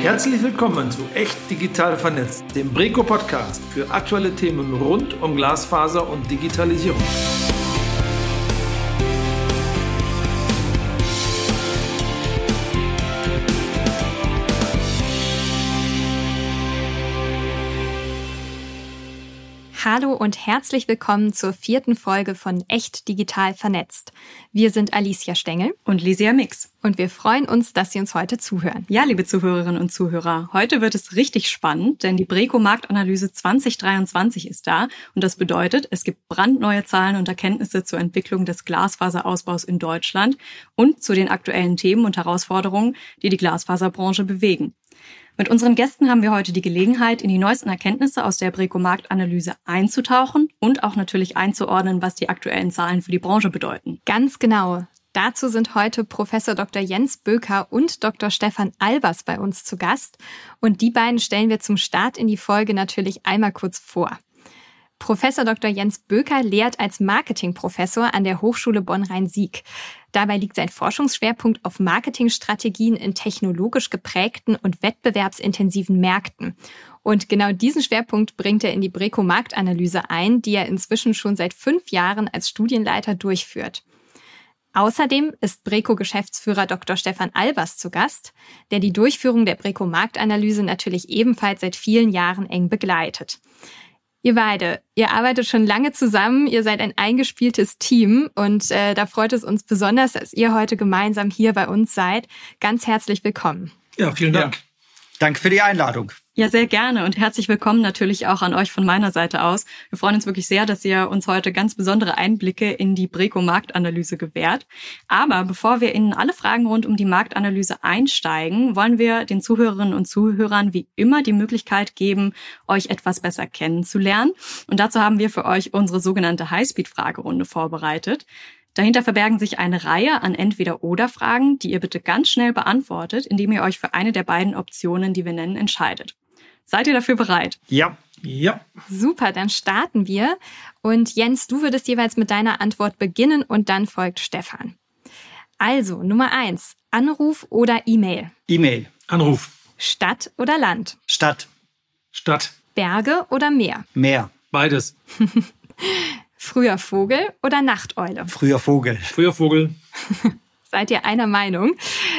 Herzlich willkommen zu Echt Digital Vernetzt, dem Breco Podcast für aktuelle Themen rund um Glasfaser und Digitalisierung. Hallo und herzlich willkommen zur vierten Folge von Echt Digital Vernetzt. Wir sind Alicia Stengel und Lisia Mix. Und wir freuen uns, dass Sie uns heute zuhören. Ja, liebe Zuhörerinnen und Zuhörer, heute wird es richtig spannend, denn die Breco Marktanalyse 2023 ist da. Und das bedeutet, es gibt brandneue Zahlen und Erkenntnisse zur Entwicklung des Glasfaserausbaus in Deutschland und zu den aktuellen Themen und Herausforderungen, die die Glasfaserbranche bewegen. Mit unseren Gästen haben wir heute die Gelegenheit, in die neuesten Erkenntnisse aus der Breco-Marktanalyse einzutauchen und auch natürlich einzuordnen, was die aktuellen Zahlen für die Branche bedeuten. Ganz genau. Dazu sind heute Professor Dr. Jens Böker und Dr. Stefan Albers bei uns zu Gast. Und die beiden stellen wir zum Start in die Folge natürlich einmal kurz vor. Professor Dr. Jens Böker lehrt als Marketingprofessor an der Hochschule Bonn-Rhein-Sieg. Dabei liegt sein Forschungsschwerpunkt auf Marketingstrategien in technologisch geprägten und wettbewerbsintensiven Märkten. Und genau diesen Schwerpunkt bringt er in die Breco Marktanalyse ein, die er inzwischen schon seit fünf Jahren als Studienleiter durchführt. Außerdem ist Breco-Geschäftsführer Dr. Stefan Albers zu Gast, der die Durchführung der Breco-Marktanalyse natürlich ebenfalls seit vielen Jahren eng begleitet. Ihr beide, ihr arbeitet schon lange zusammen, ihr seid ein eingespieltes Team und äh, da freut es uns besonders, dass ihr heute gemeinsam hier bei uns seid. Ganz herzlich willkommen. Ja, vielen Dank. Ja. Danke für die Einladung. Ja, sehr gerne und herzlich willkommen natürlich auch an euch von meiner Seite aus. Wir freuen uns wirklich sehr, dass ihr uns heute ganz besondere Einblicke in die Breco-Marktanalyse gewährt. Aber bevor wir in alle Fragen rund um die Marktanalyse einsteigen, wollen wir den Zuhörerinnen und Zuhörern wie immer die Möglichkeit geben, euch etwas besser kennenzulernen. Und dazu haben wir für euch unsere sogenannte Highspeed-Fragerunde vorbereitet. Dahinter verbergen sich eine Reihe an Entweder-Oder-Fragen, die ihr bitte ganz schnell beantwortet, indem ihr euch für eine der beiden Optionen, die wir nennen, entscheidet. Seid ihr dafür bereit? Ja. Ja. Super, dann starten wir. Und Jens, du würdest jeweils mit deiner Antwort beginnen und dann folgt Stefan. Also, Nummer eins. Anruf oder E-Mail? E-Mail. Anruf. Stadt oder Land? Stadt. Stadt. Berge oder Meer? Meer. Beides. Früher Vogel oder Nachteule? Früher Vogel. Früher Vogel. Seid ihr einer Meinung?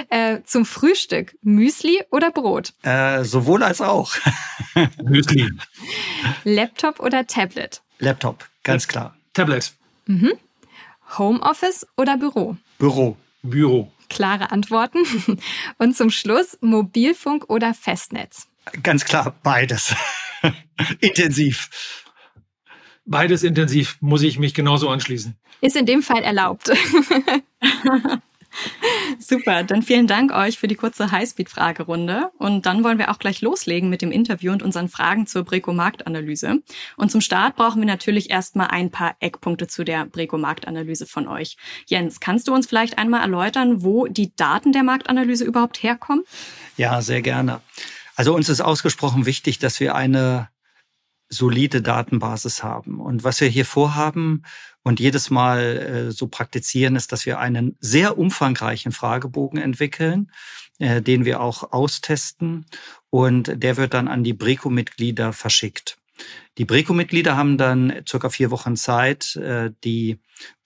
Äh, zum Frühstück Müsli oder Brot? Äh, sowohl als auch. Müsli. Laptop oder Tablet? Laptop, ganz klar. Tablet. Mhm. Homeoffice oder Büro? Büro. Büro. Klare Antworten. Und zum Schluss Mobilfunk oder Festnetz? Ganz klar, beides. intensiv. Beides intensiv, muss ich mich genauso anschließen. Ist in dem Fall erlaubt. Super, dann vielen Dank euch für die kurze Highspeed-Fragerunde. Und dann wollen wir auch gleich loslegen mit dem Interview und unseren Fragen zur Breco-Marktanalyse. Und zum Start brauchen wir natürlich erstmal ein paar Eckpunkte zu der Breco-Marktanalyse von euch. Jens, kannst du uns vielleicht einmal erläutern, wo die Daten der Marktanalyse überhaupt herkommen? Ja, sehr gerne. Also uns ist ausgesprochen wichtig, dass wir eine solide Datenbasis haben. Und was wir hier vorhaben und jedes Mal äh, so praktizieren, ist, dass wir einen sehr umfangreichen Fragebogen entwickeln, äh, den wir auch austesten und der wird dann an die Breco-Mitglieder verschickt. Die Breco-Mitglieder haben dann circa vier Wochen Zeit, äh, die,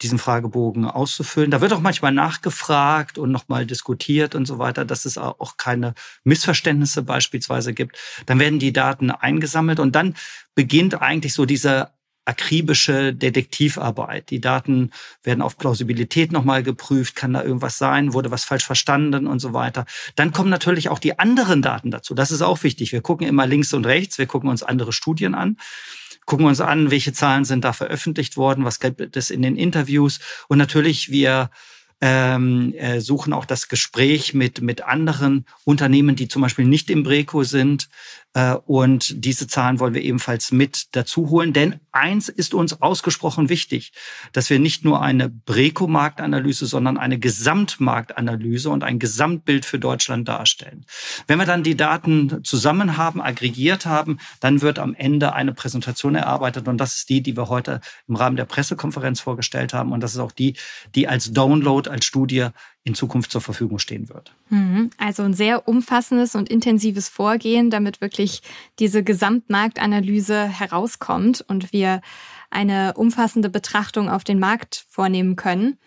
diesen Fragebogen auszufüllen. Da wird auch manchmal nachgefragt und nochmal diskutiert und so weiter, dass es auch keine Missverständnisse beispielsweise gibt. Dann werden die Daten eingesammelt und dann beginnt eigentlich so diese akribische Detektivarbeit. Die Daten werden auf Plausibilität nochmal geprüft, kann da irgendwas sein, wurde was falsch verstanden und so weiter. Dann kommen natürlich auch die anderen Daten dazu. Das ist auch wichtig. Wir gucken immer links und rechts, wir gucken uns andere Studien an, gucken uns an, welche Zahlen sind da veröffentlicht worden, was gibt es in den Interviews und natürlich wir ähm, äh, suchen auch das Gespräch mit, mit anderen Unternehmen, die zum Beispiel nicht im Breco sind, und diese Zahlen wollen wir ebenfalls mit dazu holen. Denn eins ist uns ausgesprochen wichtig, dass wir nicht nur eine Breco-Marktanalyse, sondern eine Gesamtmarktanalyse und ein Gesamtbild für Deutschland darstellen. Wenn wir dann die Daten zusammen haben, aggregiert haben, dann wird am Ende eine Präsentation erarbeitet. Und das ist die, die wir heute im Rahmen der Pressekonferenz vorgestellt haben. Und das ist auch die, die als Download, als Studie in Zukunft zur Verfügung stehen wird. Mhm. Also ein sehr umfassendes und intensives Vorgehen, damit wirklich diese Gesamtmarktanalyse herauskommt und wir eine umfassende Betrachtung auf den Markt vornehmen können.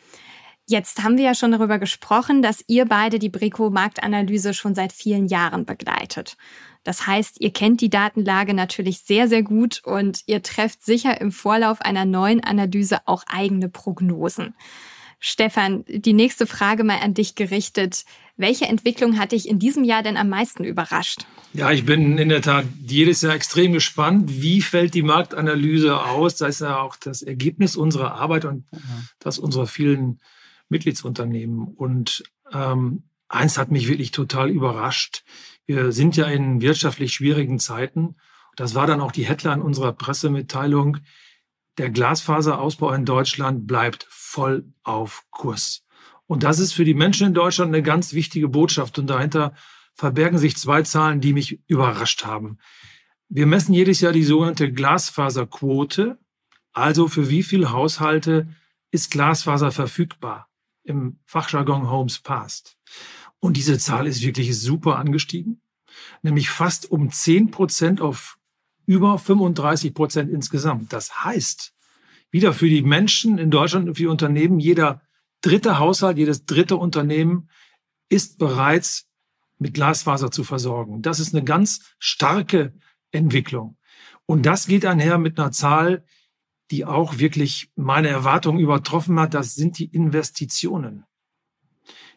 Jetzt haben wir ja schon darüber gesprochen, dass ihr beide die Brico-Marktanalyse schon seit vielen Jahren begleitet. Das heißt, ihr kennt die Datenlage natürlich sehr, sehr gut und ihr trefft sicher im Vorlauf einer neuen Analyse auch eigene Prognosen. Stefan, die nächste Frage mal an dich gerichtet. Welche Entwicklung hat dich in diesem Jahr denn am meisten überrascht? Ja, ich bin in der Tat jedes Jahr extrem gespannt, wie fällt die Marktanalyse aus. Das ist ja auch das Ergebnis unserer Arbeit und das unserer vielen Mitgliedsunternehmen. Und ähm, eins hat mich wirklich total überrascht. Wir sind ja in wirtschaftlich schwierigen Zeiten. Das war dann auch die Headline unserer Pressemitteilung. Der Glasfaserausbau in Deutschland bleibt voll auf Kurs. Und das ist für die Menschen in Deutschland eine ganz wichtige Botschaft. Und dahinter verbergen sich zwei Zahlen, die mich überrascht haben. Wir messen jedes Jahr die sogenannte Glasfaserquote. Also für wie viele Haushalte ist Glasfaser verfügbar? Im Fachjargon Homes Passed. Und diese Zahl ist wirklich super angestiegen, nämlich fast um 10 Prozent auf über 35 Prozent insgesamt. Das heißt, wieder für die Menschen in Deutschland und für die Unternehmen, jeder dritte Haushalt, jedes dritte Unternehmen ist bereits mit Glasfaser zu versorgen. Das ist eine ganz starke Entwicklung. Und das geht einher mit einer Zahl, die auch wirklich meine Erwartungen übertroffen hat. Das sind die Investitionen.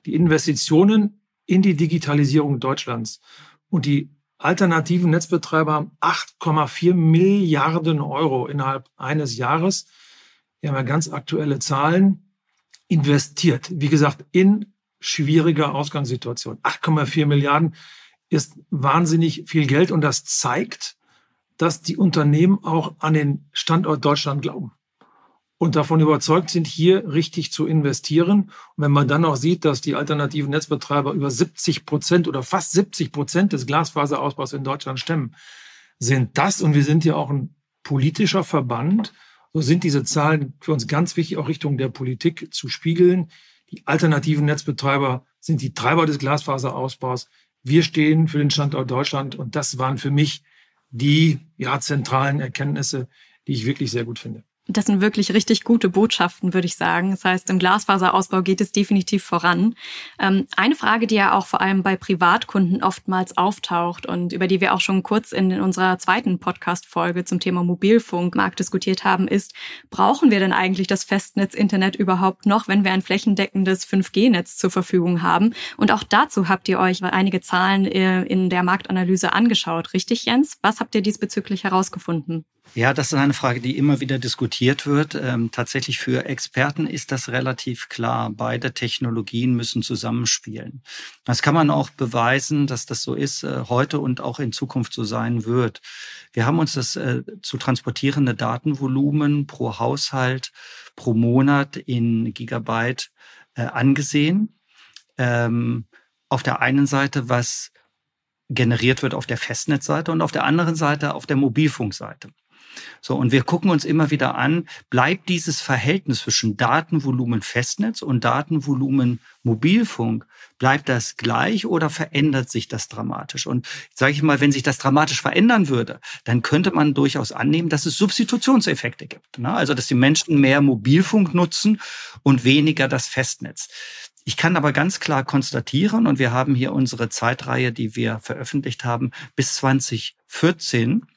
Die Investitionen in die Digitalisierung Deutschlands. Und die alternativen Netzbetreiber haben 8,4 Milliarden Euro innerhalb eines Jahres. Wir haben ja ganz aktuelle Zahlen investiert. Wie gesagt, in schwieriger Ausgangssituation. 8,4 Milliarden ist wahnsinnig viel Geld und das zeigt, dass die Unternehmen auch an den Standort Deutschland glauben und davon überzeugt sind, hier richtig zu investieren. Und wenn man dann auch sieht, dass die alternativen Netzbetreiber über 70 Prozent oder fast 70 Prozent des Glasfaserausbaus in Deutschland stemmen, sind das, und wir sind ja auch ein politischer Verband, so sind diese Zahlen für uns ganz wichtig, auch Richtung der Politik zu spiegeln. Die alternativen Netzbetreiber sind die Treiber des Glasfaserausbaus. Wir stehen für den Standort Deutschland und das waren für mich die ja, zentralen Erkenntnisse, die ich wirklich sehr gut finde. Das sind wirklich richtig gute Botschaften, würde ich sagen. Das heißt, im Glasfaserausbau geht es definitiv voran. Ähm, eine Frage, die ja auch vor allem bei Privatkunden oftmals auftaucht und über die wir auch schon kurz in unserer zweiten Podcast-Folge zum Thema Mobilfunkmarkt diskutiert haben, ist, brauchen wir denn eigentlich das Festnetz-Internet überhaupt noch, wenn wir ein flächendeckendes 5G-Netz zur Verfügung haben? Und auch dazu habt ihr euch einige Zahlen äh, in der Marktanalyse angeschaut. Richtig, Jens? Was habt ihr diesbezüglich herausgefunden? Ja, das ist eine Frage, die immer wieder diskutiert wird. Ähm, tatsächlich für Experten ist das relativ klar. Beide Technologien müssen zusammenspielen. Das kann man auch beweisen, dass das so ist, äh, heute und auch in Zukunft so sein wird. Wir haben uns das äh, zu transportierende Datenvolumen pro Haushalt, pro Monat in Gigabyte äh, angesehen. Ähm, auf der einen Seite, was generiert wird auf der Festnetzseite und auf der anderen Seite auf der Mobilfunkseite. So, und wir gucken uns immer wieder an, bleibt dieses Verhältnis zwischen Datenvolumen Festnetz und Datenvolumen Mobilfunk, bleibt das gleich oder verändert sich das dramatisch? Und sage ich mal, wenn sich das dramatisch verändern würde, dann könnte man durchaus annehmen, dass es Substitutionseffekte gibt. Ne? Also, dass die Menschen mehr Mobilfunk nutzen und weniger das Festnetz. Ich kann aber ganz klar konstatieren, und wir haben hier unsere Zeitreihe, die wir veröffentlicht haben, bis 2014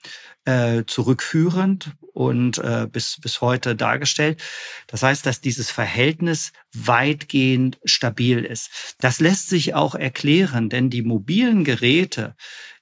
äh, zurückführend und äh, bis, bis heute dargestellt. Das heißt, dass dieses Verhältnis weitgehend stabil ist. Das lässt sich auch erklären, denn die mobilen Geräte,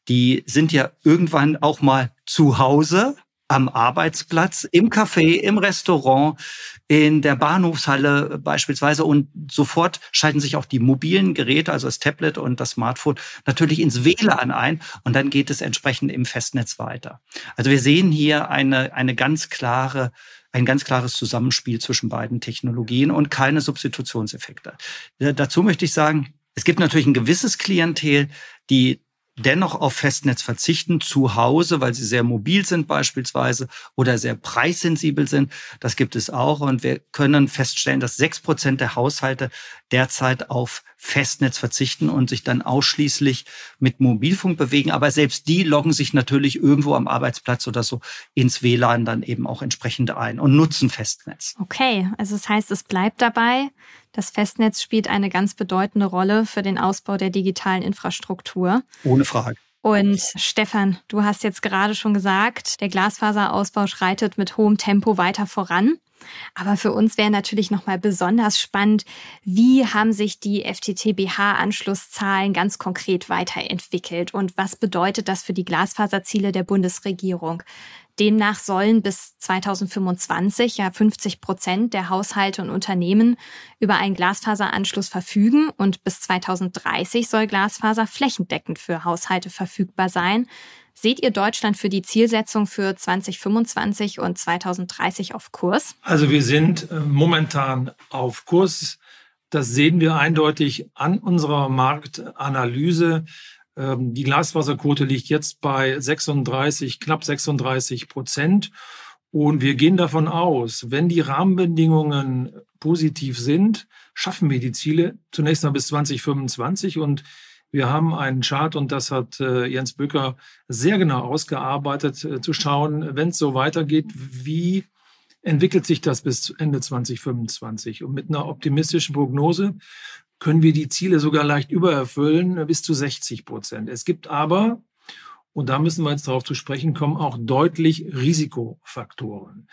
die sind ja irgendwann auch mal zu Hause am Arbeitsplatz, im Café, im Restaurant, in der Bahnhofshalle beispielsweise und sofort schalten sich auch die mobilen Geräte, also das Tablet und das Smartphone, natürlich ins WLAN ein und dann geht es entsprechend im Festnetz weiter. Also wir sehen hier eine, eine ganz klare ein ganz klares Zusammenspiel zwischen beiden Technologien und keine Substitutionseffekte. Dazu möchte ich sagen, es gibt natürlich ein gewisses Klientel, die dennoch auf Festnetz verzichten zu Hause, weil sie sehr mobil sind beispielsweise oder sehr preissensibel sind. Das gibt es auch. Und wir können feststellen, dass sechs Prozent der Haushalte derzeit auf Festnetz verzichten und sich dann ausschließlich mit Mobilfunk bewegen. Aber selbst die loggen sich natürlich irgendwo am Arbeitsplatz oder so ins WLAN dann eben auch entsprechend ein und nutzen Festnetz. Okay, also das heißt, es bleibt dabei. Das Festnetz spielt eine ganz bedeutende Rolle für den Ausbau der digitalen Infrastruktur. Ohne Frage. Und Stefan, du hast jetzt gerade schon gesagt, der Glasfaserausbau schreitet mit hohem Tempo weiter voran. Aber für uns wäre natürlich nochmal besonders spannend, wie haben sich die FTTBH-Anschlusszahlen ganz konkret weiterentwickelt und was bedeutet das für die Glasfaserziele der Bundesregierung? Demnach sollen bis 2025 ja 50 Prozent der Haushalte und Unternehmen über einen Glasfaseranschluss verfügen und bis 2030 soll Glasfaser flächendeckend für Haushalte verfügbar sein. Seht ihr Deutschland für die Zielsetzung für 2025 und 2030 auf Kurs? Also wir sind äh, momentan auf Kurs. Das sehen wir eindeutig an unserer Marktanalyse. Ähm, die Glasfaserquote liegt jetzt bei 36, knapp 36 Prozent. Und wir gehen davon aus, wenn die Rahmenbedingungen positiv sind, schaffen wir die Ziele zunächst mal bis 2025. Und wir haben einen Chart, und das hat äh, Jens Böcker sehr genau ausgearbeitet, äh, zu schauen, wenn es so weitergeht, wie entwickelt sich das bis Ende 2025. Und mit einer optimistischen Prognose können wir die Ziele sogar leicht übererfüllen, bis zu 60 Prozent. Es gibt aber, und da müssen wir jetzt darauf zu sprechen kommen, auch deutlich Risikofaktoren.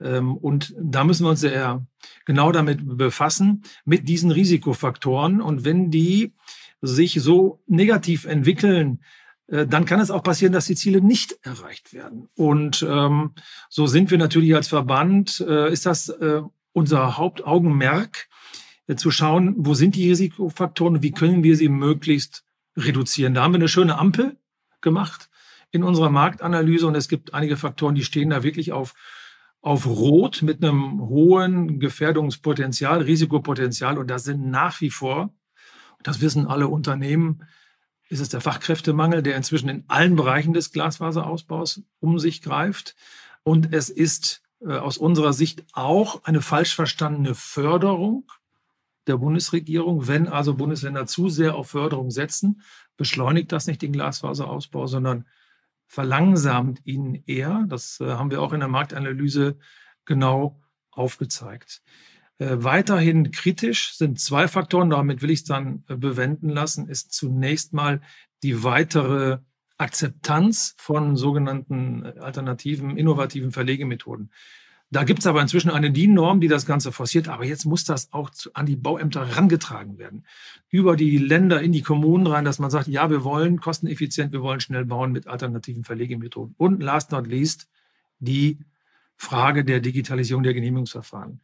Ähm, und da müssen wir uns sehr genau damit befassen, mit diesen Risikofaktoren. Und wenn die sich so negativ entwickeln, äh, dann kann es auch passieren, dass die Ziele nicht erreicht werden. Und ähm, so sind wir natürlich als Verband, äh, ist das äh, unser Hauptaugenmerk, zu schauen, wo sind die Risikofaktoren und wie können wir sie möglichst reduzieren. Da haben wir eine schöne Ampel gemacht in unserer Marktanalyse und es gibt einige Faktoren, die stehen da wirklich auf, auf Rot mit einem hohen Gefährdungspotenzial, Risikopotenzial und das sind nach wie vor, das wissen alle Unternehmen, ist es der Fachkräftemangel, der inzwischen in allen Bereichen des Glasfaserausbaus um sich greift. Und es ist äh, aus unserer Sicht auch eine falsch verstandene Förderung der Bundesregierung. Wenn also Bundesländer zu sehr auf Förderung setzen, beschleunigt das nicht den Glasfaserausbau, sondern verlangsamt ihn eher. Das äh, haben wir auch in der Marktanalyse genau aufgezeigt. Äh, weiterhin kritisch sind zwei Faktoren, damit will ich es dann äh, bewenden lassen, ist zunächst mal die weitere Akzeptanz von sogenannten alternativen, innovativen Verlegemethoden. Da gibt es aber inzwischen eine DIN-Norm, die das Ganze forciert. Aber jetzt muss das auch zu, an die Bauämter herangetragen werden. Über die Länder in die Kommunen rein, dass man sagt, ja, wir wollen kosteneffizient, wir wollen schnell bauen mit alternativen Verlegemethoden. Und last not least die Frage der Digitalisierung der Genehmigungsverfahren.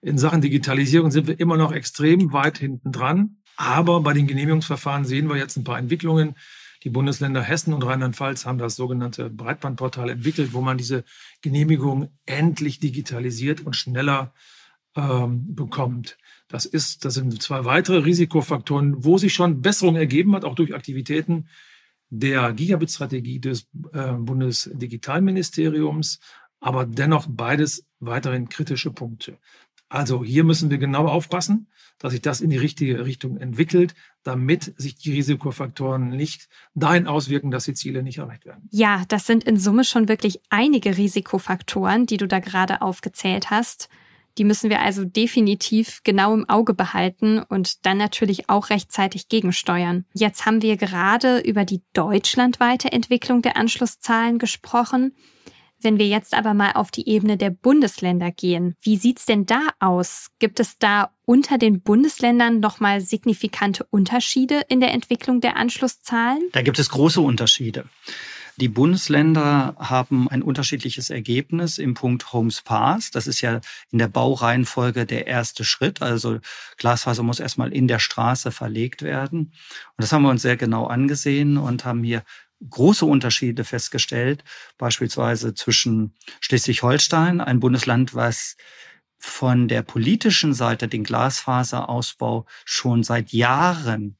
In Sachen Digitalisierung sind wir immer noch extrem weit hinten dran. Aber bei den Genehmigungsverfahren sehen wir jetzt ein paar Entwicklungen. Die Bundesländer Hessen und Rheinland-Pfalz haben das sogenannte Breitbandportal entwickelt, wo man diese Genehmigung endlich digitalisiert und schneller ähm, bekommt. Das ist, das sind zwei weitere Risikofaktoren, wo sich schon Besserung ergeben hat, auch durch Aktivitäten der Gigabit-Strategie des äh, Bundesdigitalministeriums, aber dennoch beides weiterhin kritische Punkte. Also hier müssen wir genau aufpassen, dass sich das in die richtige Richtung entwickelt, damit sich die Risikofaktoren nicht dahin auswirken, dass die Ziele nicht erreicht werden. Ja, das sind in Summe schon wirklich einige Risikofaktoren, die du da gerade aufgezählt hast. Die müssen wir also definitiv genau im Auge behalten und dann natürlich auch rechtzeitig gegensteuern. Jetzt haben wir gerade über die deutschlandweite Entwicklung der Anschlusszahlen gesprochen. Wenn wir jetzt aber mal auf die Ebene der Bundesländer gehen, wie sieht's denn da aus? Gibt es da unter den Bundesländern nochmal signifikante Unterschiede in der Entwicklung der Anschlusszahlen? Da gibt es große Unterschiede. Die Bundesländer haben ein unterschiedliches Ergebnis im Punkt Homes Pass. Das ist ja in der Baureihenfolge der erste Schritt. Also Glasfaser muss erstmal in der Straße verlegt werden. Und das haben wir uns sehr genau angesehen und haben hier große Unterschiede festgestellt, beispielsweise zwischen Schleswig-Holstein, ein Bundesland, was von der politischen Seite den Glasfaserausbau schon seit Jahren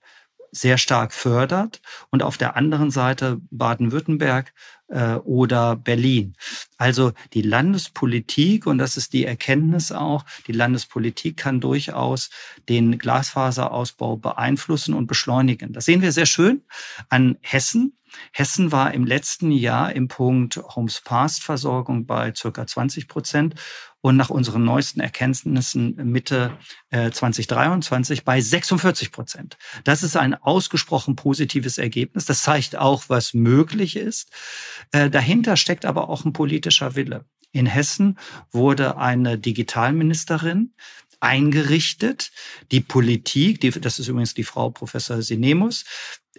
sehr stark fördert und auf der anderen Seite Baden-Württemberg äh, oder Berlin. Also die Landespolitik, und das ist die Erkenntnis auch, die Landespolitik kann durchaus den Glasfaserausbau beeinflussen und beschleunigen. Das sehen wir sehr schön an Hessen. Hessen war im letzten Jahr im Punkt Homes Past Versorgung bei circa 20 Prozent und nach unseren neuesten Erkenntnissen Mitte äh, 2023 bei 46 Prozent. Das ist ein ausgesprochen positives Ergebnis. Das zeigt auch, was möglich ist. Äh, dahinter steckt aber auch ein politischer Wille. In Hessen wurde eine Digitalministerin eingerichtet. Die Politik, die, das ist übrigens die Frau Professor Sinemus,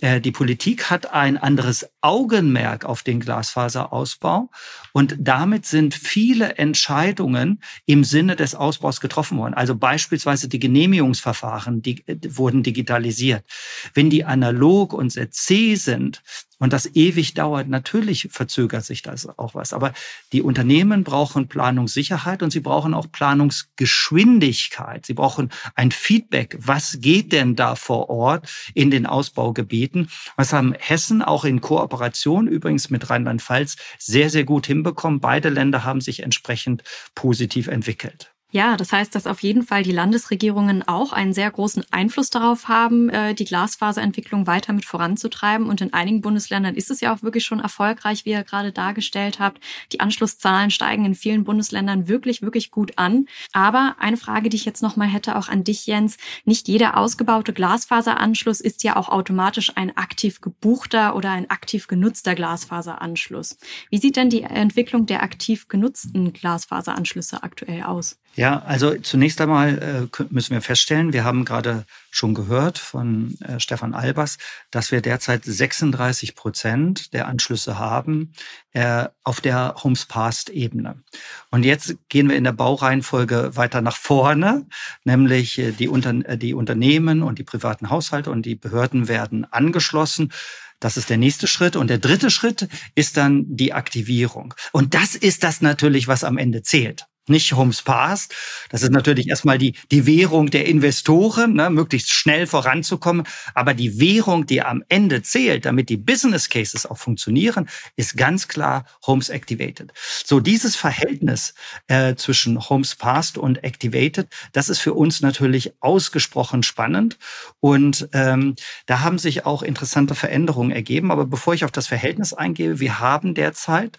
die Politik hat ein anderes Augenmerk auf den Glasfaserausbau und damit sind viele Entscheidungen im Sinne des Ausbaus getroffen worden. Also beispielsweise die Genehmigungsverfahren die, äh, wurden digitalisiert. Wenn die analog und sehr zäh sind, und das ewig dauert, natürlich verzögert sich das auch was. Aber die Unternehmen brauchen Planungssicherheit und sie brauchen auch Planungsgeschwindigkeit. Sie brauchen ein Feedback. Was geht denn da vor Ort in den Ausbaugebieten? Was haben Hessen auch in Kooperation übrigens mit Rheinland-Pfalz sehr, sehr gut hinbekommen. Beide Länder haben sich entsprechend positiv entwickelt. Ja, das heißt, dass auf jeden Fall die Landesregierungen auch einen sehr großen Einfluss darauf haben, äh, die Glasfaserentwicklung weiter mit voranzutreiben. Und in einigen Bundesländern ist es ja auch wirklich schon erfolgreich, wie ihr gerade dargestellt habt. Die Anschlusszahlen steigen in vielen Bundesländern wirklich, wirklich gut an. Aber eine Frage, die ich jetzt nochmal hätte, auch an dich, Jens. Nicht jeder ausgebaute Glasfaseranschluss ist ja auch automatisch ein aktiv gebuchter oder ein aktiv genutzter Glasfaseranschluss. Wie sieht denn die Entwicklung der aktiv genutzten Glasfaseranschlüsse aktuell aus? Ja, also zunächst einmal äh, müssen wir feststellen, wir haben gerade schon gehört von äh, Stefan Albers, dass wir derzeit 36 Prozent der Anschlüsse haben äh, auf der Homes Past Ebene. Und jetzt gehen wir in der Baureihenfolge weiter nach vorne, nämlich die, Unter die Unternehmen und die privaten Haushalte und die Behörden werden angeschlossen. Das ist der nächste Schritt. Und der dritte Schritt ist dann die Aktivierung. Und das ist das natürlich, was am Ende zählt nicht Homes Past. Das ist natürlich erstmal die, die Währung der Investoren, ne, möglichst schnell voranzukommen. Aber die Währung, die am Ende zählt, damit die Business Cases auch funktionieren, ist ganz klar Homes Activated. So dieses Verhältnis äh, zwischen Homes Past und Activated, das ist für uns natürlich ausgesprochen spannend. Und ähm, da haben sich auch interessante Veränderungen ergeben. Aber bevor ich auf das Verhältnis eingehe, wir haben derzeit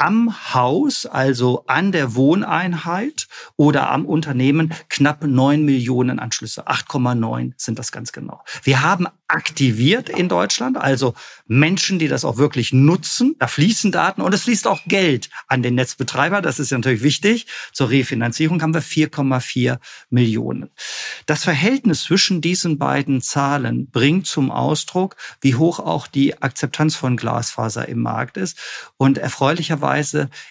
am Haus, also an der Wohneinheit oder am Unternehmen knapp neun Millionen Anschlüsse. 8,9 sind das ganz genau. Wir haben aktiviert in Deutschland, also Menschen, die das auch wirklich nutzen. Da fließen Daten und es fließt auch Geld an den Netzbetreiber. Das ist natürlich wichtig. Zur Refinanzierung haben wir 4,4 Millionen. Das Verhältnis zwischen diesen beiden Zahlen bringt zum Ausdruck, wie hoch auch die Akzeptanz von Glasfaser im Markt ist. Und erfreulicherweise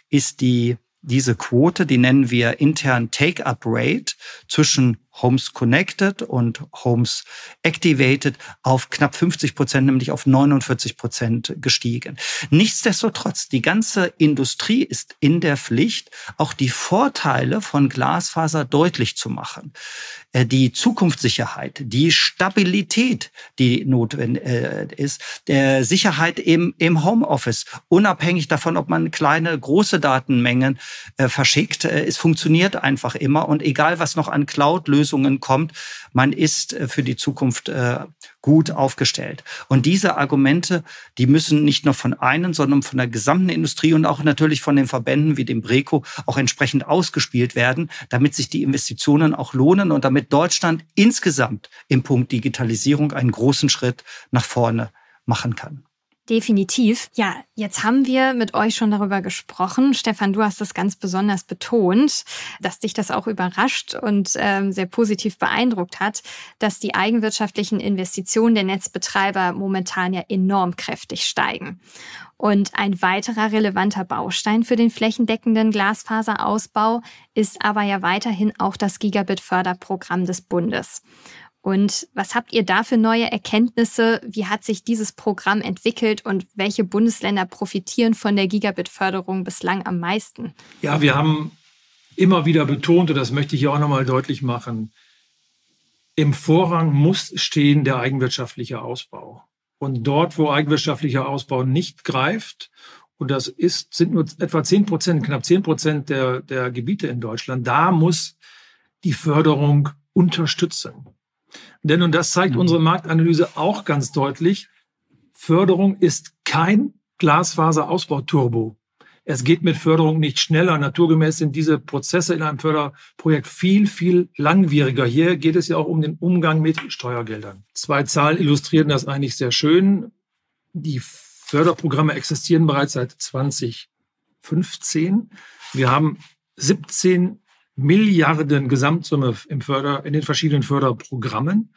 ist die diese Quote, die nennen wir intern Take-up-Rate zwischen Homes Connected und Homes Activated auf knapp 50 Prozent, nämlich auf 49 Prozent gestiegen. Nichtsdestotrotz, die ganze Industrie ist in der Pflicht, auch die Vorteile von Glasfaser deutlich zu machen. Äh, die Zukunftssicherheit, die Stabilität, die notwendig äh, ist, der Sicherheit im, im Homeoffice, unabhängig davon, ob man kleine, große Datenmengen äh, verschickt. Es funktioniert einfach immer und egal, was noch an Cloud-Lösungen Lösungen kommt. Man ist äh, für die Zukunft äh, gut aufgestellt. Und diese Argumente, die müssen nicht nur von einem, sondern von der gesamten Industrie und auch natürlich von den Verbänden wie dem Breco auch entsprechend ausgespielt werden, damit sich die Investitionen auch lohnen und damit Deutschland insgesamt im Punkt Digitalisierung einen großen Schritt nach vorne machen kann. Definitiv. Ja, jetzt haben wir mit euch schon darüber gesprochen. Stefan, du hast das ganz besonders betont, dass dich das auch überrascht und ähm, sehr positiv beeindruckt hat, dass die eigenwirtschaftlichen Investitionen der Netzbetreiber momentan ja enorm kräftig steigen. Und ein weiterer relevanter Baustein für den flächendeckenden Glasfaserausbau ist aber ja weiterhin auch das Gigabit-Förderprogramm des Bundes. Und was habt ihr da für neue Erkenntnisse? Wie hat sich dieses Programm entwickelt und welche Bundesländer profitieren von der Gigabit-Förderung bislang am meisten? Ja, wir haben immer wieder betont, und das möchte ich hier auch nochmal deutlich machen, im Vorrang muss stehen der eigenwirtschaftliche Ausbau. Und dort, wo eigenwirtschaftlicher Ausbau nicht greift, und das ist, sind nur etwa zehn Prozent, knapp zehn Prozent der, der Gebiete in Deutschland, da muss die Förderung unterstützen. Denn, und das zeigt mhm. unsere Marktanalyse auch ganz deutlich, Förderung ist kein Glasfaserausbauturbo. Es geht mit Förderung nicht schneller. Naturgemäß sind diese Prozesse in einem Förderprojekt viel, viel langwieriger. Hier geht es ja auch um den Umgang mit Steuergeldern. Zwei Zahlen illustrieren das eigentlich sehr schön. Die Förderprogramme existieren bereits seit 2015. Wir haben 17 Milliarden Gesamtsumme im Förder, in den verschiedenen Förderprogrammen.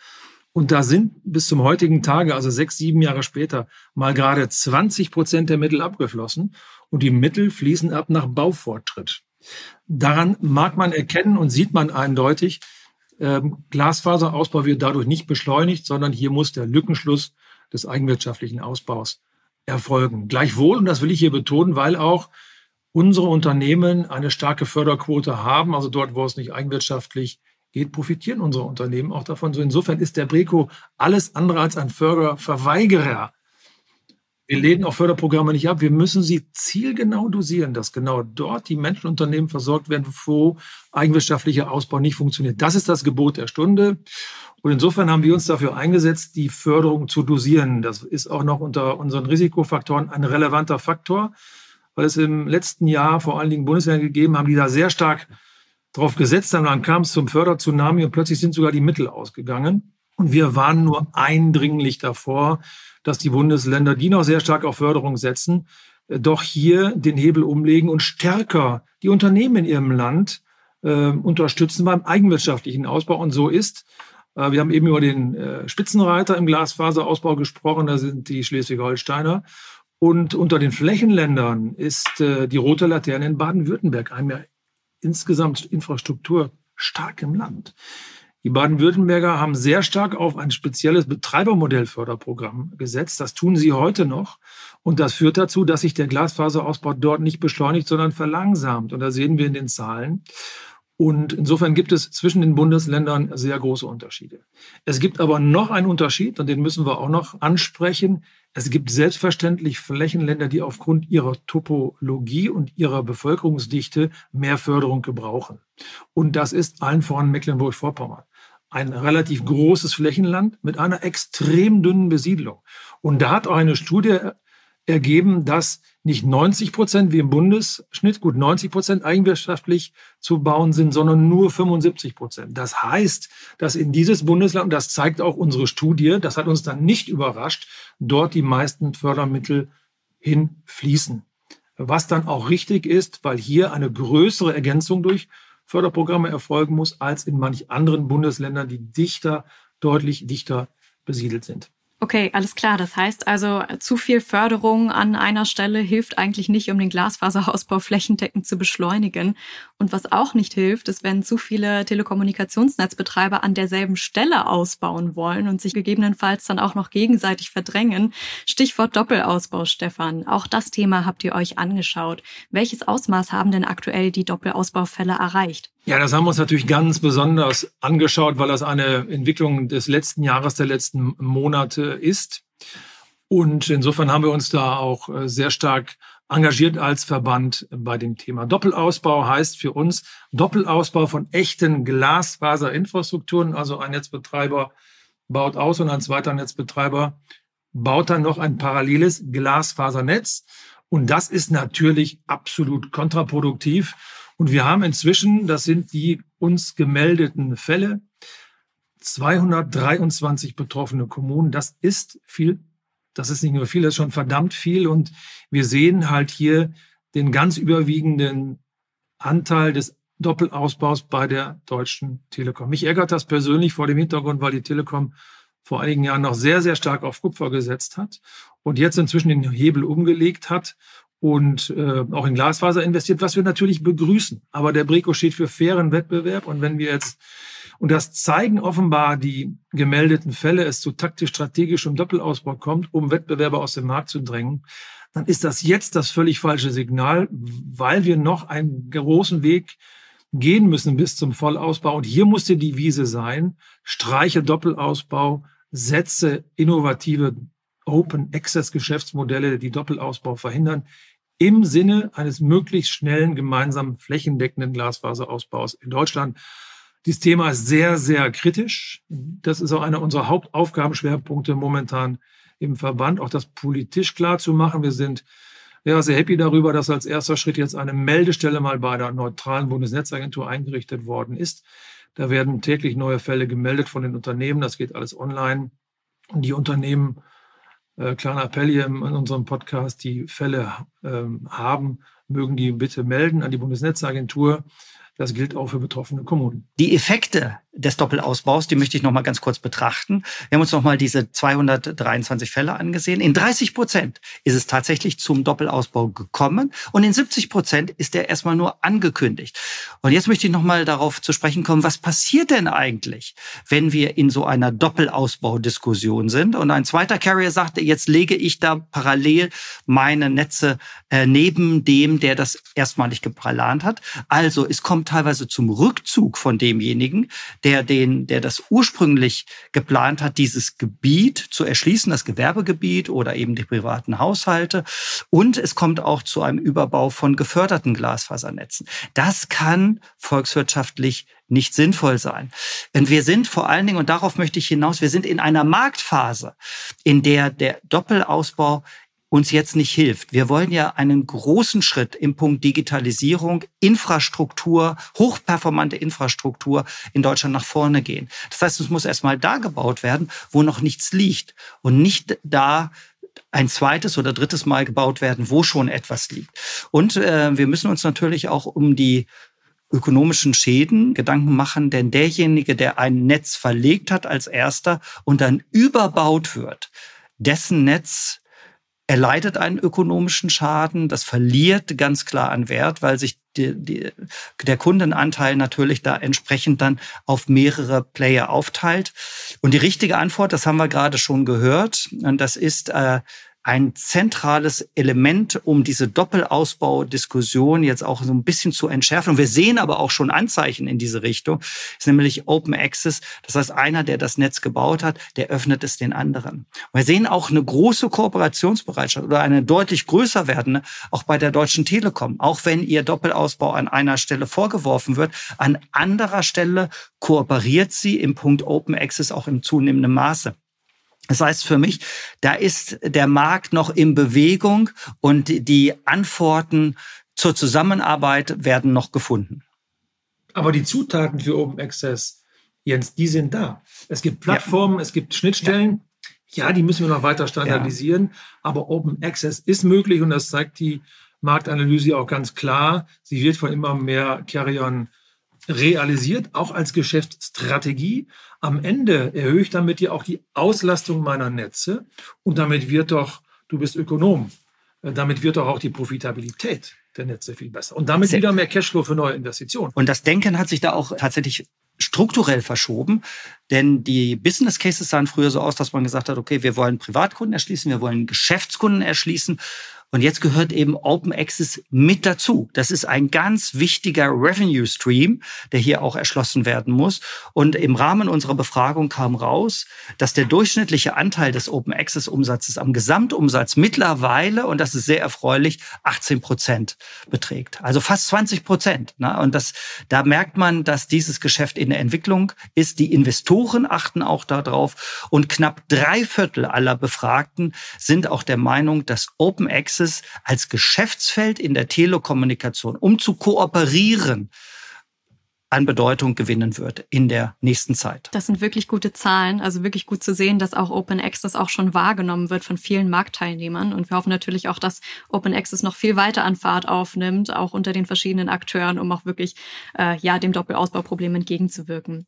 Und da sind bis zum heutigen Tage, also sechs, sieben Jahre später, mal gerade 20 Prozent der Mittel abgeflossen. Und die Mittel fließen ab nach Baufortschritt. Daran mag man erkennen und sieht man eindeutig, ähm, Glasfaserausbau wird dadurch nicht beschleunigt, sondern hier muss der Lückenschluss des eigenwirtschaftlichen Ausbaus erfolgen. Gleichwohl, und das will ich hier betonen, weil auch unsere Unternehmen eine starke Förderquote haben, also dort, wo es nicht eigenwirtschaftlich geht, profitieren unsere Unternehmen auch davon. So insofern ist der Breco alles andere als ein Förderverweigerer. Wir lehnen auch Förderprogramme nicht ab. Wir müssen sie zielgenau dosieren, dass genau dort die Menschen und Unternehmen versorgt werden, wo eigenwirtschaftlicher Ausbau nicht funktioniert. Das ist das Gebot der Stunde. Und insofern haben wir uns dafür eingesetzt, die Förderung zu dosieren. Das ist auch noch unter unseren Risikofaktoren ein relevanter Faktor, weil es im letzten Jahr vor allen Dingen Bundesländer gegeben haben, die da sehr stark drauf gesetzt haben. Dann kam es zum Förderzunami und plötzlich sind sogar die Mittel ausgegangen. Und wir waren nur eindringlich davor, dass die Bundesländer, die noch sehr stark auf Förderung setzen, äh, doch hier den Hebel umlegen und stärker die Unternehmen in ihrem Land äh, unterstützen beim eigenwirtschaftlichen Ausbau. Und so ist, äh, wir haben eben über den äh, Spitzenreiter im Glasfaserausbau gesprochen, da sind die Schleswig-Holsteiner. Und unter den Flächenländern ist äh, die rote Laterne in Baden-Württemberg, einem ja insgesamt Infrastruktur starkem Land. Die Baden-Württemberger haben sehr stark auf ein spezielles Betreibermodellförderprogramm gesetzt. Das tun sie heute noch. Und das führt dazu, dass sich der Glasfaserausbau dort nicht beschleunigt, sondern verlangsamt. Und da sehen wir in den Zahlen. Und insofern gibt es zwischen den Bundesländern sehr große Unterschiede. Es gibt aber noch einen Unterschied, und den müssen wir auch noch ansprechen. Es gibt selbstverständlich Flächenländer, die aufgrund ihrer Topologie und ihrer Bevölkerungsdichte mehr Förderung gebrauchen. Und das ist allen voran Mecklenburg-Vorpommern. Ein relativ großes Flächenland mit einer extrem dünnen Besiedlung. Und da hat auch eine Studie ergeben, dass nicht 90 Prozent wie im Bundesschnitt, gut 90 Prozent eigenwirtschaftlich zu bauen sind, sondern nur 75 Prozent. Das heißt, dass in dieses Bundesland, und das zeigt auch unsere Studie, das hat uns dann nicht überrascht, dort die meisten Fördermittel hinfließen. Was dann auch richtig ist, weil hier eine größere Ergänzung durch Förderprogramme erfolgen muss, als in manch anderen Bundesländern, die dichter, deutlich dichter besiedelt sind. Okay, alles klar. Das heißt also, zu viel Förderung an einer Stelle hilft eigentlich nicht, um den Glasfaserausbau flächendeckend zu beschleunigen. Und was auch nicht hilft, ist, wenn zu viele Telekommunikationsnetzbetreiber an derselben Stelle ausbauen wollen und sich gegebenenfalls dann auch noch gegenseitig verdrängen. Stichwort Doppelausbau, Stefan. Auch das Thema habt ihr euch angeschaut. Welches Ausmaß haben denn aktuell die Doppelausbaufälle erreicht? Ja, das haben wir uns natürlich ganz besonders angeschaut, weil das eine Entwicklung des letzten Jahres, der letzten Monate ist. Und insofern haben wir uns da auch äh, sehr stark engagiert als Verband bei dem Thema. Doppelausbau heißt für uns Doppelausbau von echten Glasfaserinfrastrukturen. Also ein Netzbetreiber baut aus und ein zweiter Netzbetreiber baut dann noch ein paralleles Glasfasernetz. Und das ist natürlich absolut kontraproduktiv und wir haben inzwischen, das sind die uns gemeldeten Fälle, 223 betroffene Kommunen. Das ist viel. Das ist nicht nur viel, das ist schon verdammt viel. Und wir sehen halt hier den ganz überwiegenden Anteil des Doppelausbaus bei der Deutschen Telekom. Mich ärgert das persönlich vor dem Hintergrund, weil die Telekom vor einigen Jahren noch sehr, sehr stark auf Kupfer gesetzt hat und jetzt inzwischen den Hebel umgelegt hat und äh, auch in Glasfaser investiert, was wir natürlich begrüßen. Aber der Breco steht für fairen Wettbewerb und wenn wir jetzt und das zeigen offenbar die gemeldeten Fälle, es zu taktisch-strategischem Doppelausbau kommt, um Wettbewerber aus dem Markt zu drängen, dann ist das jetzt das völlig falsche Signal, weil wir noch einen großen Weg gehen müssen bis zum Vollausbau. Und hier muss die Devise sein, streiche Doppelausbau, setze innovative Open Access Geschäftsmodelle, die Doppelausbau verhindern, im Sinne eines möglichst schnellen gemeinsamen flächendeckenden Glasfaserausbaus in Deutschland. Dieses Thema ist sehr, sehr kritisch. Das ist auch einer unserer Hauptaufgabenschwerpunkte momentan im Verband, auch das politisch klar zu machen. Wir sind ja, sehr happy darüber, dass als erster Schritt jetzt eine Meldestelle mal bei der neutralen Bundesnetzagentur eingerichtet worden ist. Da werden täglich neue Fälle gemeldet von den Unternehmen. Das geht alles online. Und die Unternehmen, äh, kleiner Appell hier in unserem Podcast, die Fälle äh, haben, mögen die bitte melden an die Bundesnetzagentur. Das gilt auch für betroffene Kommunen. Die Effekte des Doppelausbaus, die möchte ich noch mal ganz kurz betrachten. Wir haben uns noch mal diese 223 Fälle angesehen. In 30 Prozent ist es tatsächlich zum Doppelausbau gekommen und in 70 Prozent ist er erstmal nur angekündigt. Und jetzt möchte ich noch mal darauf zu sprechen kommen, was passiert denn eigentlich, wenn wir in so einer Doppelausbaudiskussion sind und ein zweiter Carrier sagt, jetzt lege ich da parallel meine Netze äh, neben dem, der das erstmalig geplant hat. Also es kommt teilweise zum Rückzug von demjenigen, der den, der das ursprünglich geplant hat, dieses Gebiet zu erschließen, das Gewerbegebiet oder eben die privaten Haushalte. Und es kommt auch zu einem Überbau von geförderten Glasfasernetzen. Das kann volkswirtschaftlich nicht sinnvoll sein. Und wir sind vor allen Dingen, und darauf möchte ich hinaus, wir sind in einer Marktphase, in der der Doppelausbau uns jetzt nicht hilft. Wir wollen ja einen großen Schritt im Punkt Digitalisierung, Infrastruktur, hochperformante Infrastruktur in Deutschland nach vorne gehen. Das heißt, es muss erstmal da gebaut werden, wo noch nichts liegt und nicht da ein zweites oder drittes Mal gebaut werden, wo schon etwas liegt. Und äh, wir müssen uns natürlich auch um die ökonomischen Schäden Gedanken machen, denn derjenige, der ein Netz verlegt hat als erster und dann überbaut wird, dessen Netz er leidet einen ökonomischen Schaden, das verliert ganz klar an Wert, weil sich die, die, der Kundenanteil natürlich da entsprechend dann auf mehrere Player aufteilt. Und die richtige Antwort, das haben wir gerade schon gehört, das ist äh, ein zentrales Element, um diese Doppelausbaudiskussion jetzt auch so ein bisschen zu entschärfen. Und wir sehen aber auch schon Anzeichen in diese Richtung, ist nämlich Open Access. Das heißt, einer, der das Netz gebaut hat, der öffnet es den anderen. Und wir sehen auch eine große Kooperationsbereitschaft oder eine deutlich größer werdende, auch bei der Deutschen Telekom. Auch wenn ihr Doppelausbau an einer Stelle vorgeworfen wird, an anderer Stelle kooperiert sie im Punkt Open Access auch im zunehmenden Maße. Das heißt für mich, da ist der Markt noch in Bewegung und die Antworten zur Zusammenarbeit werden noch gefunden. Aber die Zutaten für Open Access, Jens, die sind da. Es gibt Plattformen, ja. es gibt Schnittstellen. Ja. ja. die müssen wir noch weiter standardisieren. Ja. Aber Open Access ist möglich und das zeigt die Marktanalyse auch ganz klar. Sie wird von immer mehr Carriern realisiert, auch als Geschäftsstrategie. Am Ende erhöhe ich damit ja auch die Auslastung meiner Netze und damit wird doch, du bist Ökonom, äh, damit wird doch auch die Profitabilität der Netze viel besser. Und damit Sehr wieder mehr Cashflow für neue Investitionen. Und das Denken hat sich da auch tatsächlich strukturell verschoben, denn die Business Cases sahen früher so aus, dass man gesagt hat, okay, wir wollen Privatkunden erschließen, wir wollen Geschäftskunden erschließen und jetzt gehört eben Open Access mit dazu. Das ist ein ganz wichtiger Revenue Stream, der hier auch erschlossen werden muss. Und im Rahmen unserer Befragung kam raus, dass der durchschnittliche Anteil des Open Access Umsatzes am Gesamtumsatz mittlerweile, und das ist sehr erfreulich, 18 Prozent beträgt. Also fast 20 Prozent. Ne? Und das, da merkt man, dass dieses Geschäft in der Entwicklung ist. Die Investoren achten auch darauf. Und knapp drei Viertel aller Befragten sind auch der Meinung, dass Open Access Praxis als Geschäftsfeld in der Telekommunikation, um zu kooperieren, an Bedeutung gewinnen wird in der nächsten Zeit. Das sind wirklich gute Zahlen, also wirklich gut zu sehen, dass auch Open Access auch schon wahrgenommen wird von vielen Marktteilnehmern. Und wir hoffen natürlich auch, dass Open Access noch viel weiter an Fahrt aufnimmt, auch unter den verschiedenen Akteuren, um auch wirklich äh, ja dem Doppelausbauproblem entgegenzuwirken.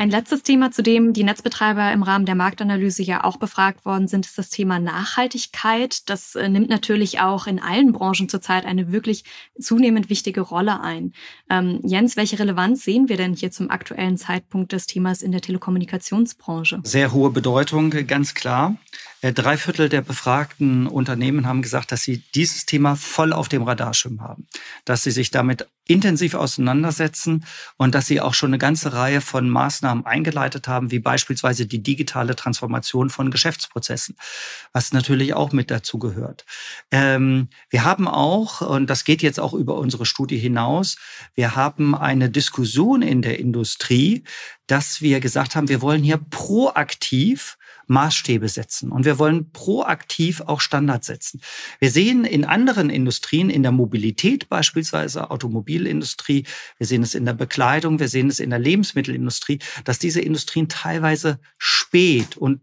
Ein letztes Thema, zu dem die Netzbetreiber im Rahmen der Marktanalyse ja auch befragt worden sind, ist das Thema Nachhaltigkeit. Das äh, nimmt natürlich auch in allen Branchen zurzeit eine wirklich zunehmend wichtige Rolle ein. Ähm, Jens, welche Relevanz sehen wir denn hier zum aktuellen Zeitpunkt des Themas in der Telekommunikationsbranche? Sehr hohe Bedeutung, ganz klar. Äh, drei Viertel der befragten Unternehmen haben gesagt, dass sie dieses Thema voll auf dem Radarschirm haben, dass sie sich damit intensiv auseinandersetzen und dass Sie auch schon eine ganze Reihe von Maßnahmen eingeleitet haben, wie beispielsweise die digitale Transformation von Geschäftsprozessen, was natürlich auch mit dazu gehört. Ähm, wir haben auch, und das geht jetzt auch über unsere Studie hinaus, wir haben eine Diskussion in der Industrie, dass wir gesagt haben, wir wollen hier proaktiv Maßstäbe setzen und wir wollen proaktiv auch Standards setzen. Wir sehen in anderen Industrien, in der Mobilität beispielsweise, Automobilindustrie, wir sehen es in der Bekleidung, wir sehen es in der Lebensmittelindustrie, dass diese Industrien teilweise spät und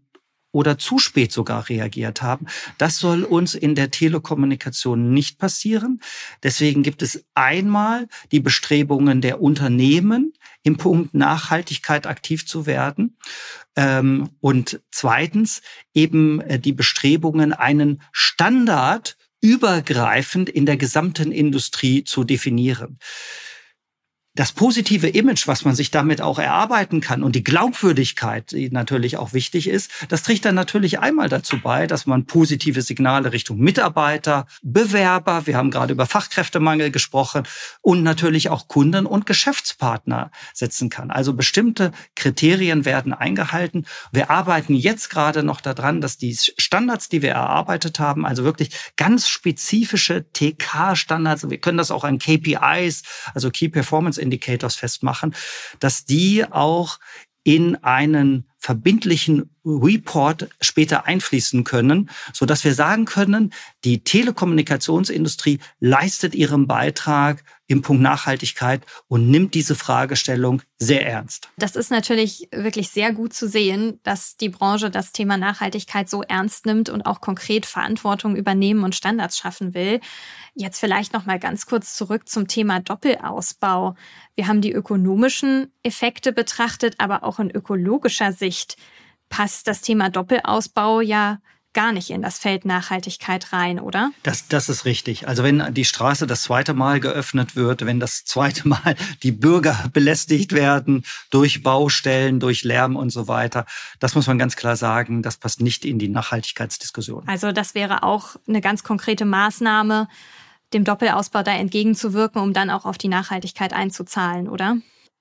oder zu spät sogar reagiert haben. Das soll uns in der Telekommunikation nicht passieren. Deswegen gibt es einmal die Bestrebungen der Unternehmen, im Punkt Nachhaltigkeit aktiv zu werden. Ähm, und zweitens eben äh, die Bestrebungen, einen Standard übergreifend in der gesamten Industrie zu definieren das positive Image, was man sich damit auch erarbeiten kann und die Glaubwürdigkeit, die natürlich auch wichtig ist, das trägt dann natürlich einmal dazu bei, dass man positive Signale Richtung Mitarbeiter, Bewerber, wir haben gerade über Fachkräftemangel gesprochen und natürlich auch Kunden und Geschäftspartner setzen kann. Also bestimmte Kriterien werden eingehalten. Wir arbeiten jetzt gerade noch daran, dass die Standards, die wir erarbeitet haben, also wirklich ganz spezifische TK-Standards, wir können das auch an KPIs, also Key Performance Indicators festmachen, dass die auch in einen verbindlichen Report später einfließen können, so dass wir sagen können, die Telekommunikationsindustrie leistet ihren Beitrag im Punkt Nachhaltigkeit und nimmt diese Fragestellung sehr ernst. Das ist natürlich wirklich sehr gut zu sehen, dass die Branche das Thema Nachhaltigkeit so ernst nimmt und auch konkret Verantwortung übernehmen und Standards schaffen will. Jetzt vielleicht noch mal ganz kurz zurück zum Thema Doppelausbau. Wir haben die ökonomischen Effekte betrachtet, aber auch in ökologischer Sicht passt das Thema Doppelausbau ja gar nicht in das Feld Nachhaltigkeit rein, oder? Das, das ist richtig. Also wenn die Straße das zweite Mal geöffnet wird, wenn das zweite Mal die Bürger belästigt werden durch Baustellen, durch Lärm und so weiter, das muss man ganz klar sagen, das passt nicht in die Nachhaltigkeitsdiskussion. Also das wäre auch eine ganz konkrete Maßnahme, dem Doppelausbau da entgegenzuwirken, um dann auch auf die Nachhaltigkeit einzuzahlen, oder?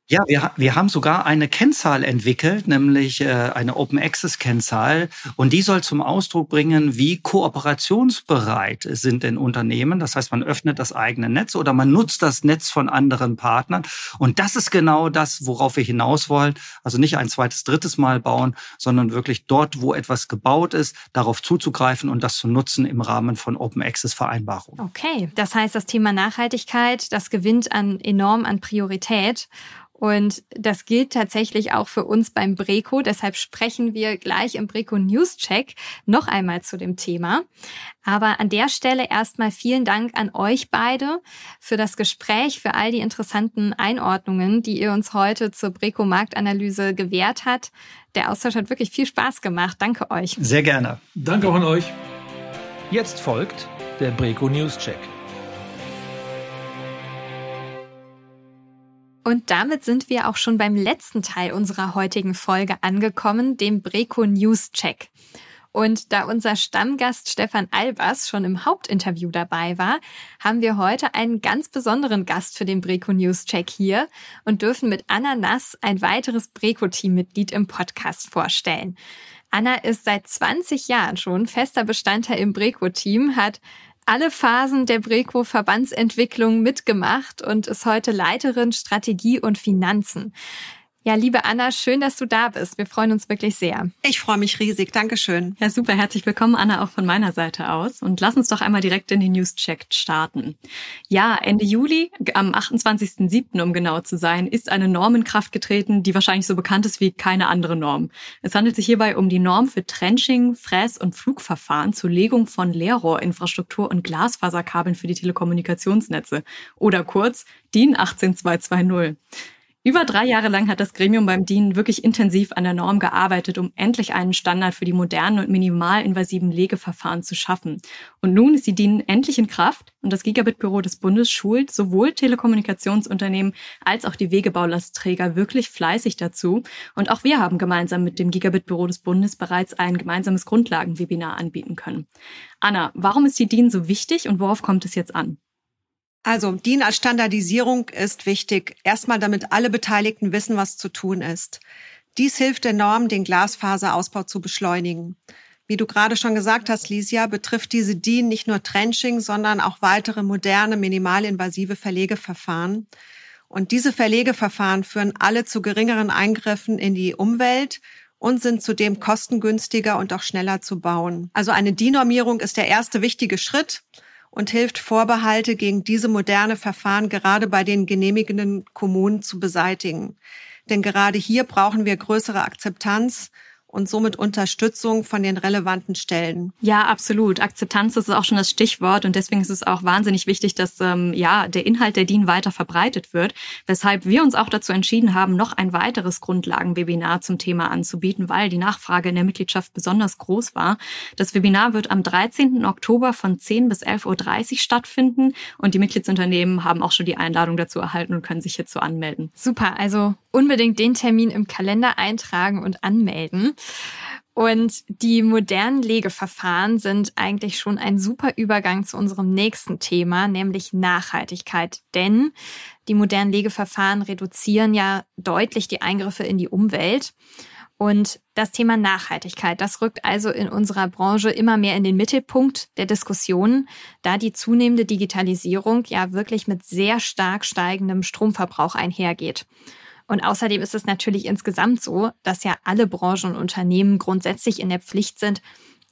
Ja, wir, wir haben sogar eine Kennzahl entwickelt, nämlich äh, eine Open Access Kennzahl. Und die soll zum Ausdruck bringen, wie kooperationsbereit sind denn Unternehmen. Das heißt, man öffnet das eigene Netz oder man nutzt das Netz von anderen Partnern. Und das ist genau das, worauf wir hinaus wollen. Also nicht ein zweites, drittes Mal bauen, sondern wirklich dort, wo etwas gebaut ist, darauf zuzugreifen und das zu nutzen im Rahmen von Open Access Vereinbarungen. Okay, das heißt, das Thema Nachhaltigkeit, das gewinnt an enorm an Priorität. Und das gilt tatsächlich auch für uns beim Breco. Deshalb sprechen wir gleich im Breco News Check noch einmal zu dem Thema. Aber an der Stelle erstmal vielen Dank an euch beide für das Gespräch, für all die interessanten Einordnungen, die ihr uns heute zur Breco Marktanalyse gewährt hat. Der Austausch hat wirklich viel Spaß gemacht. Danke euch. Sehr gerne. Danke auch an euch. Jetzt folgt der Breco News Check. Und damit sind wir auch schon beim letzten Teil unserer heutigen Folge angekommen, dem Breco News Check. Und da unser Stammgast Stefan Albers schon im Hauptinterview dabei war, haben wir heute einen ganz besonderen Gast für den Breco News Check hier und dürfen mit Anna Nass ein weiteres Breco-Teammitglied im Podcast vorstellen. Anna ist seit 20 Jahren schon fester Bestandteil im Breco-Team, hat alle Phasen der Breco-Verbandsentwicklung mitgemacht und ist heute Leiterin Strategie und Finanzen. Ja, liebe Anna, schön, dass du da bist. Wir freuen uns wirklich sehr. Ich freue mich riesig. Dankeschön. Ja, super. Herzlich willkommen, Anna, auch von meiner Seite aus. Und lass uns doch einmal direkt in den News-Check starten. Ja, Ende Juli, am 28.07., um genau zu sein, ist eine Norm in Kraft getreten, die wahrscheinlich so bekannt ist wie keine andere Norm. Es handelt sich hierbei um die Norm für Trenching, Fräs- und Flugverfahren zur Legung von Leerrohrinfrastruktur und Glasfaserkabeln für die Telekommunikationsnetze. Oder kurz DIN 18220. Über drei Jahre lang hat das Gremium beim DIN wirklich intensiv an der Norm gearbeitet, um endlich einen Standard für die modernen und minimalinvasiven Legeverfahren zu schaffen. Und nun ist die DIN endlich in Kraft und das Gigabit-Büro des Bundes schult sowohl Telekommunikationsunternehmen als auch die Wegebaulastträger wirklich fleißig dazu. Und auch wir haben gemeinsam mit dem Gigabit-Büro des Bundes bereits ein gemeinsames Grundlagenwebinar anbieten können. Anna, warum ist die DIN so wichtig und worauf kommt es jetzt an? Also DIN als Standardisierung ist wichtig. Erstmal, damit alle Beteiligten wissen, was zu tun ist. Dies hilft enorm, den Glasfaserausbau zu beschleunigen. Wie du gerade schon gesagt hast, Lisia, betrifft diese DIN nicht nur Trenching, sondern auch weitere moderne, minimalinvasive Verlegeverfahren. Und diese Verlegeverfahren führen alle zu geringeren Eingriffen in die Umwelt und sind zudem kostengünstiger und auch schneller zu bauen. Also eine DIN-Normierung ist der erste wichtige Schritt und hilft Vorbehalte gegen diese moderne Verfahren gerade bei den genehmigenden Kommunen zu beseitigen. Denn gerade hier brauchen wir größere Akzeptanz und somit Unterstützung von den relevanten Stellen. Ja, absolut. Akzeptanz ist auch schon das Stichwort und deswegen ist es auch wahnsinnig wichtig, dass ähm, ja der Inhalt der DIN weiter verbreitet wird, weshalb wir uns auch dazu entschieden haben, noch ein weiteres Grundlagenwebinar zum Thema anzubieten, weil die Nachfrage in der Mitgliedschaft besonders groß war. Das Webinar wird am 13. Oktober von 10 bis 11.30 Uhr stattfinden und die Mitgliedsunternehmen haben auch schon die Einladung dazu erhalten und können sich hierzu anmelden. Super, also unbedingt den Termin im Kalender eintragen und anmelden. Und die modernen Legeverfahren sind eigentlich schon ein super Übergang zu unserem nächsten Thema, nämlich Nachhaltigkeit. Denn die modernen Legeverfahren reduzieren ja deutlich die Eingriffe in die Umwelt. Und das Thema Nachhaltigkeit, das rückt also in unserer Branche immer mehr in den Mittelpunkt der Diskussionen, da die zunehmende Digitalisierung ja wirklich mit sehr stark steigendem Stromverbrauch einhergeht. Und außerdem ist es natürlich insgesamt so, dass ja alle Branchen und Unternehmen grundsätzlich in der Pflicht sind,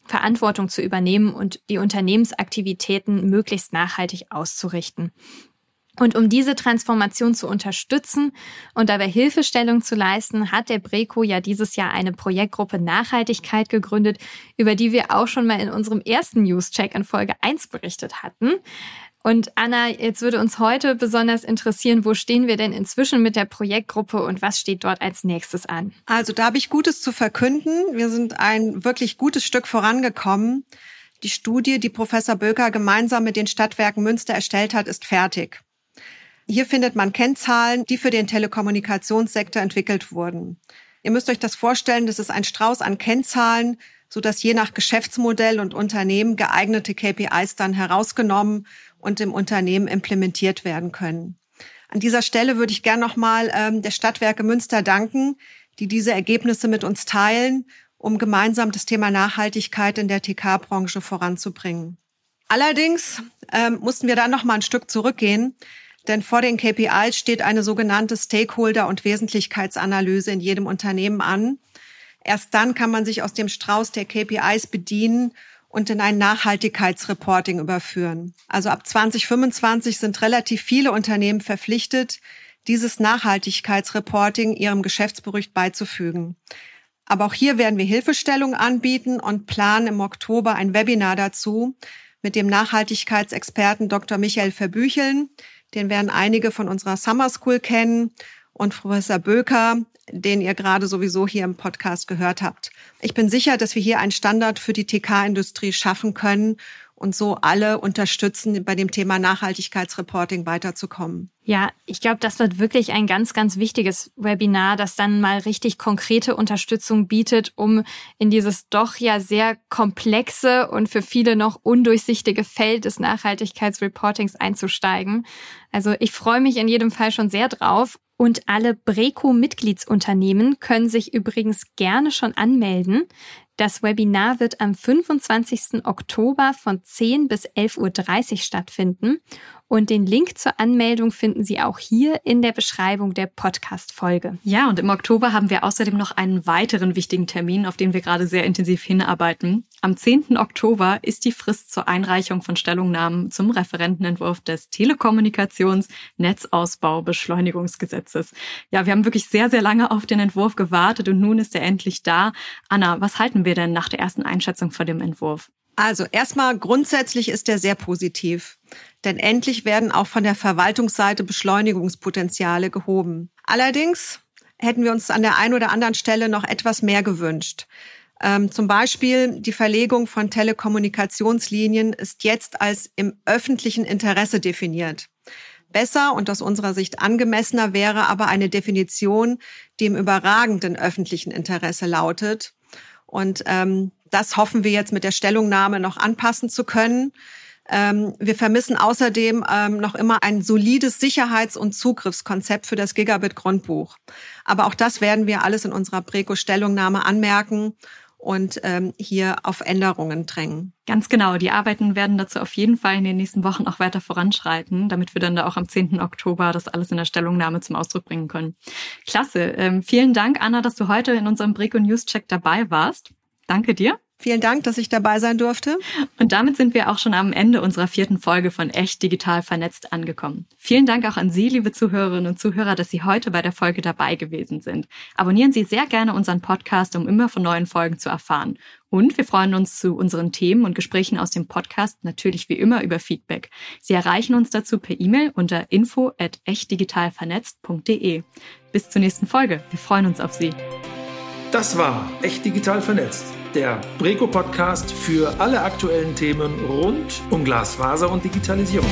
Verantwortung zu übernehmen und die Unternehmensaktivitäten möglichst nachhaltig auszurichten. Und um diese Transformation zu unterstützen und dabei Hilfestellung zu leisten, hat der Breco ja dieses Jahr eine Projektgruppe Nachhaltigkeit gegründet, über die wir auch schon mal in unserem ersten News-Check in Folge 1 berichtet hatten. Und Anna, jetzt würde uns heute besonders interessieren, wo stehen wir denn inzwischen mit der Projektgruppe und was steht dort als nächstes an? Also da habe ich Gutes zu verkünden. Wir sind ein wirklich gutes Stück vorangekommen. Die Studie, die Professor Böker gemeinsam mit den Stadtwerken Münster erstellt hat, ist fertig. Hier findet man Kennzahlen, die für den Telekommunikationssektor entwickelt wurden. Ihr müsst euch das vorstellen, das ist ein Strauß an Kennzahlen, so dass je nach Geschäftsmodell und Unternehmen geeignete KPIs dann herausgenommen und im Unternehmen implementiert werden können. An dieser Stelle würde ich gern nochmal ähm, der Stadtwerke Münster danken, die diese Ergebnisse mit uns teilen, um gemeinsam das Thema Nachhaltigkeit in der TK-Branche voranzubringen. Allerdings ähm, mussten wir da noch mal ein Stück zurückgehen, denn vor den KPIs steht eine sogenannte Stakeholder- und Wesentlichkeitsanalyse in jedem Unternehmen an. Erst dann kann man sich aus dem Strauß der KPIs bedienen und in ein Nachhaltigkeitsreporting überführen. Also ab 2025 sind relativ viele Unternehmen verpflichtet, dieses Nachhaltigkeitsreporting ihrem Geschäftsbericht beizufügen. Aber auch hier werden wir Hilfestellung anbieten und planen im Oktober ein Webinar dazu mit dem Nachhaltigkeitsexperten Dr. Michael Verbücheln. Den werden einige von unserer Summer School kennen und Professor Böker, den ihr gerade sowieso hier im Podcast gehört habt. Ich bin sicher, dass wir hier einen Standard für die TK-Industrie schaffen können und so alle unterstützen, bei dem Thema Nachhaltigkeitsreporting weiterzukommen. Ja, ich glaube, das wird wirklich ein ganz, ganz wichtiges Webinar, das dann mal richtig konkrete Unterstützung bietet, um in dieses doch ja sehr komplexe und für viele noch undurchsichtige Feld des Nachhaltigkeitsreportings einzusteigen. Also ich freue mich in jedem Fall schon sehr drauf und alle Breco-Mitgliedsunternehmen können sich übrigens gerne schon anmelden. Das Webinar wird am 25. Oktober von 10 bis 11.30 Uhr stattfinden und den Link zur Anmeldung finden Sie auch hier in der Beschreibung der Podcast-Folge. Ja, und im Oktober haben wir außerdem noch einen weiteren wichtigen Termin, auf den wir gerade sehr intensiv hinarbeiten. Am 10. Oktober ist die Frist zur Einreichung von Stellungnahmen zum Referentenentwurf des Telekommunikations Netzausbau Beschleunigungsgesetzes. Ja, wir haben wirklich sehr, sehr lange auf den Entwurf gewartet und nun ist er endlich da. Anna, was halten wir denn nach der ersten Einschätzung von dem Entwurf? Also erstmal grundsätzlich ist er sehr positiv, denn endlich werden auch von der Verwaltungsseite Beschleunigungspotenziale gehoben. Allerdings hätten wir uns an der einen oder anderen Stelle noch etwas mehr gewünscht. Ähm, zum Beispiel die Verlegung von Telekommunikationslinien ist jetzt als im öffentlichen Interesse definiert. Besser und aus unserer Sicht angemessener wäre aber eine Definition, die im überragenden öffentlichen Interesse lautet. Und ähm, das hoffen wir jetzt mit der Stellungnahme noch anpassen zu können. Ähm, wir vermissen außerdem ähm, noch immer ein solides Sicherheits- und Zugriffskonzept für das Gigabit-Grundbuch. Aber auch das werden wir alles in unserer Breco-Stellungnahme anmerken und ähm, hier auf Änderungen drängen. Ganz genau. Die Arbeiten werden dazu auf jeden Fall in den nächsten Wochen auch weiter voranschreiten, damit wir dann da auch am 10. Oktober das alles in der Stellungnahme zum Ausdruck bringen können. Klasse. Ähm, vielen Dank, Anna, dass du heute in unserem Breco News Check dabei warst. Danke dir. Vielen Dank, dass ich dabei sein durfte. Und damit sind wir auch schon am Ende unserer vierten Folge von Echt Digital Vernetzt angekommen. Vielen Dank auch an Sie, liebe Zuhörerinnen und Zuhörer, dass Sie heute bei der Folge dabei gewesen sind. Abonnieren Sie sehr gerne unseren Podcast, um immer von neuen Folgen zu erfahren. Und wir freuen uns zu unseren Themen und Gesprächen aus dem Podcast natürlich wie immer über Feedback. Sie erreichen uns dazu per E-Mail unter info at echtdigitalvernetzt.de. Bis zur nächsten Folge. Wir freuen uns auf Sie. Das war Echt Digital Vernetzt der Breco Podcast für alle aktuellen Themen rund um Glasfaser und Digitalisierung.